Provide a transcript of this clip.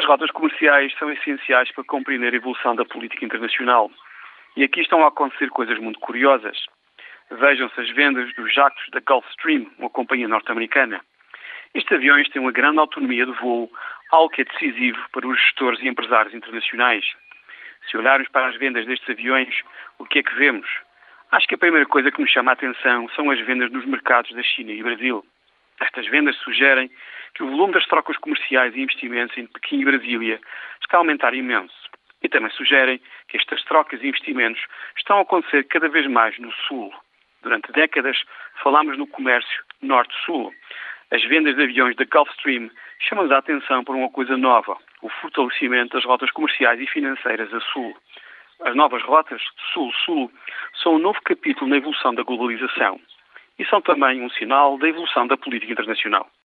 As rotas comerciais são essenciais para compreender a evolução da política internacional. E aqui estão a acontecer coisas muito curiosas. Vejam-se as vendas dos jatos da Gulfstream, uma companhia norte-americana. Estes aviões têm uma grande autonomia de voo, algo que é decisivo para os gestores e empresários internacionais. Se olharmos para as vendas destes aviões, o que é que vemos? Acho que a primeira coisa que nos chama a atenção são as vendas nos mercados da China e Brasil. Estas vendas sugerem que o volume das trocas comerciais e investimentos entre Pequim e Brasília está a aumentar imenso. E também sugerem que estas trocas e investimentos estão a acontecer cada vez mais no Sul. Durante décadas falámos no comércio Norte-Sul. As vendas de aviões da Gulfstream chamam-nos a atenção por uma coisa nova, o fortalecimento das rotas comerciais e financeiras a Sul. As novas rotas Sul-Sul são um novo capítulo na evolução da globalização e são também um sinal da evolução da política internacional.